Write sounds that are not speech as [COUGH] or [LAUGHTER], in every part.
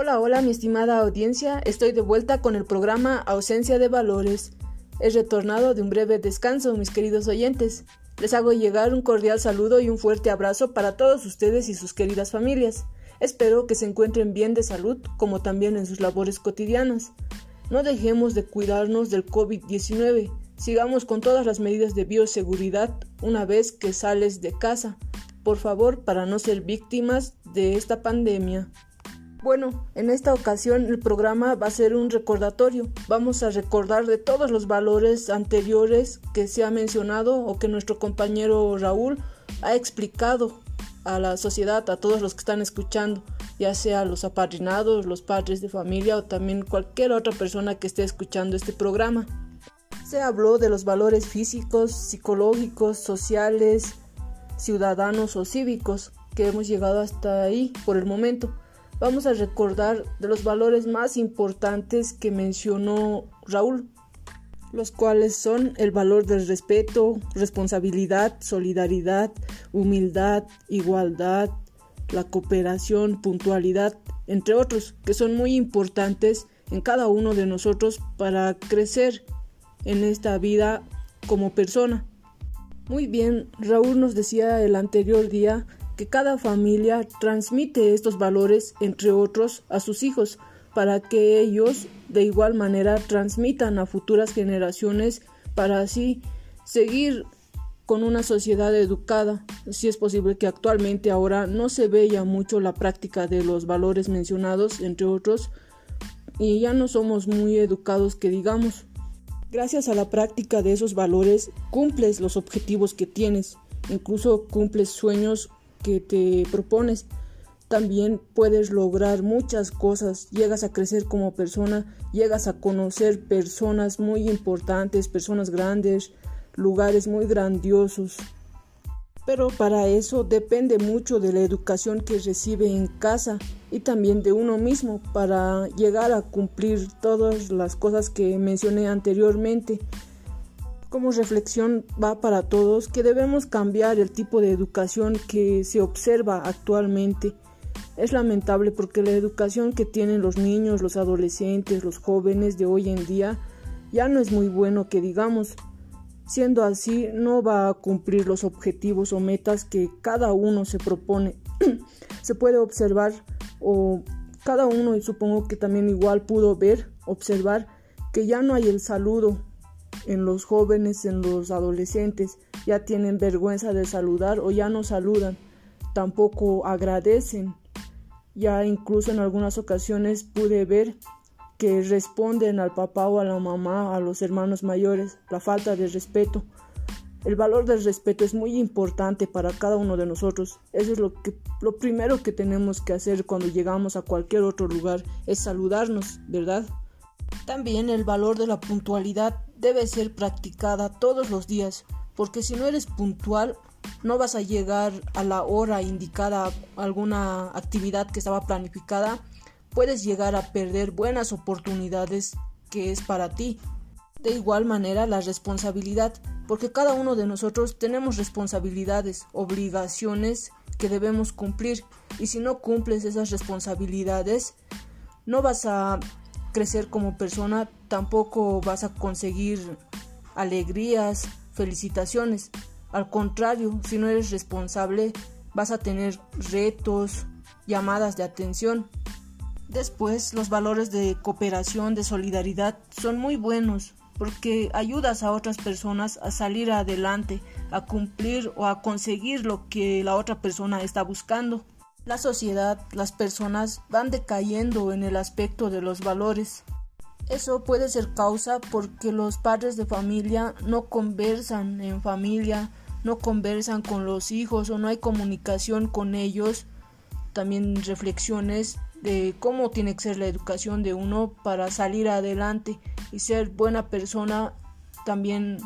Hola, hola mi estimada audiencia, estoy de vuelta con el programa Ausencia de Valores. He retornado de un breve descanso, mis queridos oyentes. Les hago llegar un cordial saludo y un fuerte abrazo para todos ustedes y sus queridas familias. Espero que se encuentren bien de salud, como también en sus labores cotidianas. No dejemos de cuidarnos del COVID-19. Sigamos con todas las medidas de bioseguridad una vez que sales de casa, por favor, para no ser víctimas de esta pandemia. Bueno, en esta ocasión el programa va a ser un recordatorio. Vamos a recordar de todos los valores anteriores que se ha mencionado o que nuestro compañero Raúl ha explicado a la sociedad, a todos los que están escuchando, ya sea los apadrinados, los padres de familia o también cualquier otra persona que esté escuchando este programa. Se habló de los valores físicos, psicológicos, sociales, ciudadanos o cívicos que hemos llegado hasta ahí por el momento vamos a recordar de los valores más importantes que mencionó Raúl, los cuales son el valor del respeto, responsabilidad, solidaridad, humildad, igualdad, la cooperación, puntualidad, entre otros, que son muy importantes en cada uno de nosotros para crecer en esta vida como persona. Muy bien, Raúl nos decía el anterior día que cada familia transmite estos valores, entre otros, a sus hijos, para que ellos de igual manera transmitan a futuras generaciones para así seguir con una sociedad educada. Si es posible que actualmente ahora no se vea mucho la práctica de los valores mencionados, entre otros, y ya no somos muy educados que digamos. Gracias a la práctica de esos valores cumples los objetivos que tienes, incluso cumples sueños que te propones. También puedes lograr muchas cosas, llegas a crecer como persona, llegas a conocer personas muy importantes, personas grandes, lugares muy grandiosos. Pero para eso depende mucho de la educación que recibe en casa y también de uno mismo para llegar a cumplir todas las cosas que mencioné anteriormente como reflexión va para todos que debemos cambiar el tipo de educación que se observa actualmente. Es lamentable porque la educación que tienen los niños, los adolescentes, los jóvenes de hoy en día ya no es muy bueno que digamos. Siendo así, no va a cumplir los objetivos o metas que cada uno se propone. [CLEARS THROAT] se puede observar o cada uno, y supongo que también igual pudo ver, observar que ya no hay el saludo en los jóvenes, en los adolescentes, ya tienen vergüenza de saludar o ya no saludan, tampoco agradecen. Ya incluso en algunas ocasiones pude ver que responden al papá o a la mamá, a los hermanos mayores, la falta de respeto. El valor del respeto es muy importante para cada uno de nosotros. Eso es lo que lo primero que tenemos que hacer cuando llegamos a cualquier otro lugar es saludarnos, ¿verdad? También el valor de la puntualidad debe ser practicada todos los días, porque si no eres puntual no vas a llegar a la hora indicada a alguna actividad que estaba planificada, puedes llegar a perder buenas oportunidades que es para ti. De igual manera la responsabilidad, porque cada uno de nosotros tenemos responsabilidades, obligaciones que debemos cumplir y si no cumples esas responsabilidades no vas a crecer como persona, tampoco vas a conseguir alegrías, felicitaciones. Al contrario, si no eres responsable, vas a tener retos, llamadas de atención. Después, los valores de cooperación, de solidaridad son muy buenos porque ayudas a otras personas a salir adelante, a cumplir o a conseguir lo que la otra persona está buscando. La sociedad, las personas van decayendo en el aspecto de los valores. Eso puede ser causa porque los padres de familia no conversan en familia, no conversan con los hijos o no hay comunicación con ellos. También reflexiones de cómo tiene que ser la educación de uno para salir adelante y ser buena persona, también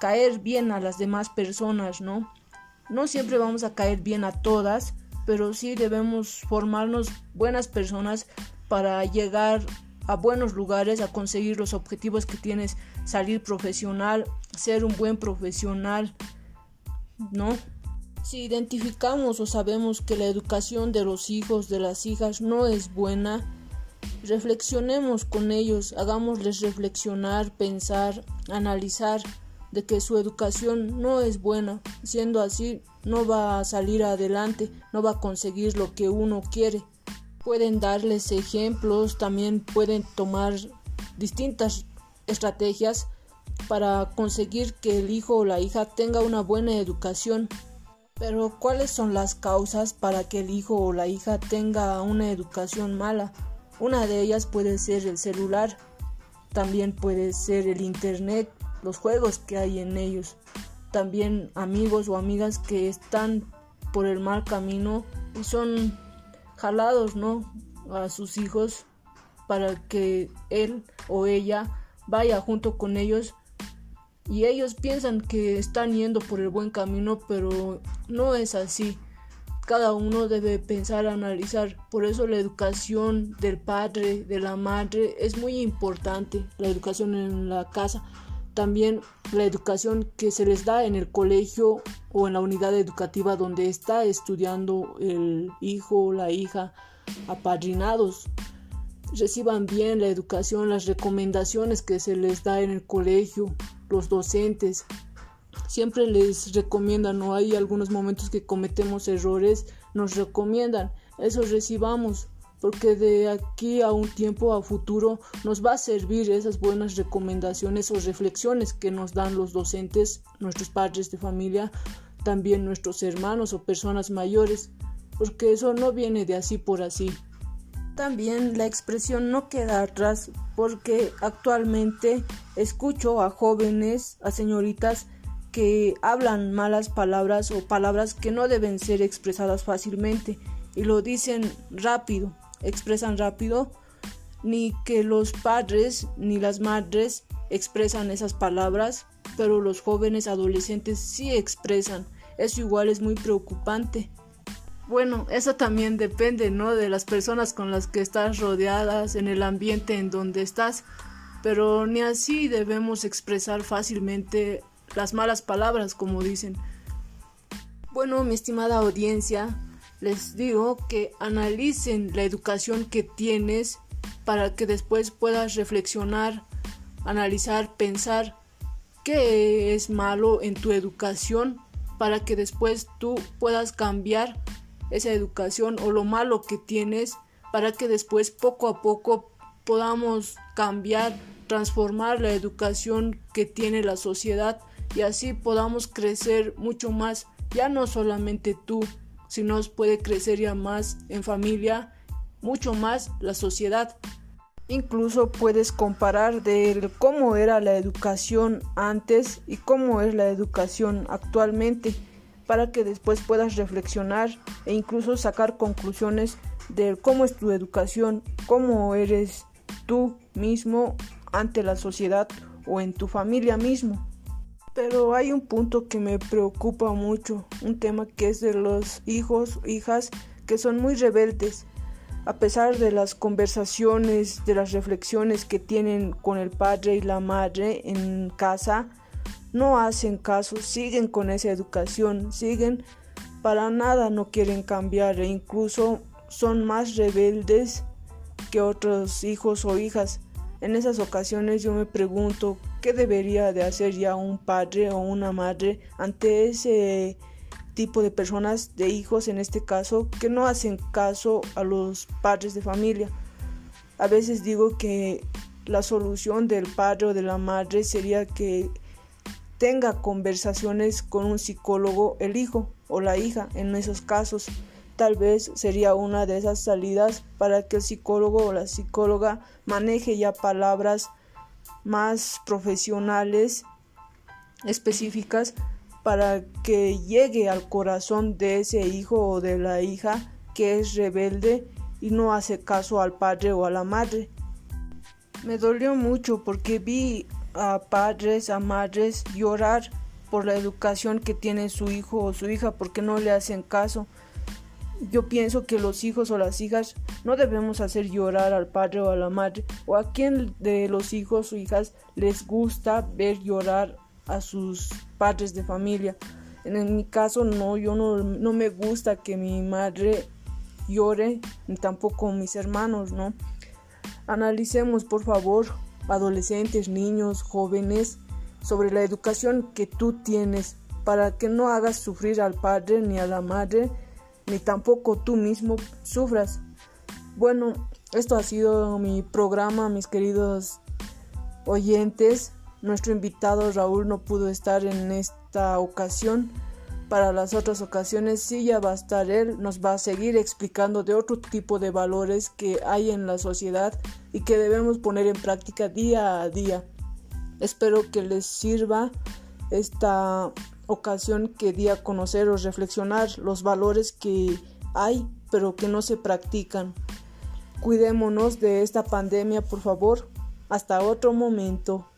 caer bien a las demás personas, ¿no? No siempre vamos a caer bien a todas, pero sí debemos formarnos buenas personas para llegar a buenos lugares, a conseguir los objetivos que tienes, salir profesional, ser un buen profesional, ¿no? Si identificamos o sabemos que la educación de los hijos, de las hijas no es buena, reflexionemos con ellos, hagámosles reflexionar, pensar, analizar de que su educación no es buena. Siendo así, no va a salir adelante, no va a conseguir lo que uno quiere. Pueden darles ejemplos, también pueden tomar distintas estrategias para conseguir que el hijo o la hija tenga una buena educación. Pero ¿cuáles son las causas para que el hijo o la hija tenga una educación mala? Una de ellas puede ser el celular, también puede ser el internet, los juegos que hay en ellos, también amigos o amigas que están por el mal camino y son jalados, ¿no? a sus hijos para que él o ella vaya junto con ellos y ellos piensan que están yendo por el buen camino, pero no es así. Cada uno debe pensar, analizar. Por eso la educación del padre, de la madre es muy importante. La educación en la casa. También la educación que se les da en el colegio o en la unidad educativa donde está estudiando el hijo o la hija apadrinados. Reciban bien la educación, las recomendaciones que se les da en el colegio, los docentes. Siempre les recomiendan, no hay algunos momentos que cometemos errores, nos recomiendan, eso recibamos, porque de aquí a un tiempo a futuro nos va a servir esas buenas recomendaciones o reflexiones que nos dan los docentes, nuestros padres de familia, también nuestros hermanos o personas mayores, porque eso no viene de así por así. También la expresión no queda atrás porque actualmente escucho a jóvenes, a señoritas que hablan malas palabras o palabras que no deben ser expresadas fácilmente y lo dicen rápido, expresan rápido, ni que los padres ni las madres expresan esas palabras, pero los jóvenes adolescentes sí expresan. Eso igual es muy preocupante. Bueno, eso también depende, ¿no? De las personas con las que estás rodeadas, en el ambiente en donde estás, pero ni así debemos expresar fácilmente las malas palabras, como dicen. Bueno, mi estimada audiencia, les digo que analicen la educación que tienes para que después puedas reflexionar, analizar, pensar qué es malo en tu educación para que después tú puedas cambiar esa educación o lo malo que tienes para que después poco a poco podamos cambiar, transformar la educación que tiene la sociedad y así podamos crecer mucho más, ya no solamente tú, sino puede crecer ya más en familia, mucho más la sociedad. Incluso puedes comparar de cómo era la educación antes y cómo es la educación actualmente para que después puedas reflexionar e incluso sacar conclusiones de cómo es tu educación, cómo eres tú mismo ante la sociedad o en tu familia mismo. Pero hay un punto que me preocupa mucho, un tema que es de los hijos, hijas que son muy rebeldes. A pesar de las conversaciones, de las reflexiones que tienen con el padre y la madre en casa, no hacen caso, siguen con esa educación, siguen para nada, no quieren cambiar e incluso son más rebeldes que otros hijos o hijas. En esas ocasiones yo me pregunto qué debería de hacer ya un padre o una madre ante ese tipo de personas, de hijos en este caso, que no hacen caso a los padres de familia. A veces digo que la solución del padre o de la madre sería que tenga conversaciones con un psicólogo el hijo o la hija en esos casos. Tal vez sería una de esas salidas para que el psicólogo o la psicóloga maneje ya palabras más profesionales, específicas, para que llegue al corazón de ese hijo o de la hija que es rebelde y no hace caso al padre o a la madre. Me dolió mucho porque vi a padres, a madres llorar por la educación que tiene su hijo o su hija porque no le hacen caso. Yo pienso que los hijos o las hijas no debemos hacer llorar al padre o a la madre o a quien de los hijos o hijas les gusta ver llorar a sus padres de familia. En mi caso, no, yo no, no me gusta que mi madre llore, ni tampoco mis hermanos, ¿no? Analicemos, por favor, adolescentes, niños, jóvenes, sobre la educación que tú tienes para que no hagas sufrir al padre ni a la madre, ni tampoco tú mismo sufras. Bueno, esto ha sido mi programa, mis queridos oyentes. Nuestro invitado Raúl no pudo estar en esta ocasión. Para las otras ocasiones sí ya va a estar él, nos va a seguir explicando de otro tipo de valores que hay en la sociedad y que debemos poner en práctica día a día. Espero que les sirva esta ocasión que di a conocer o reflexionar los valores que hay pero que no se practican. Cuidémonos de esta pandemia, por favor. Hasta otro momento.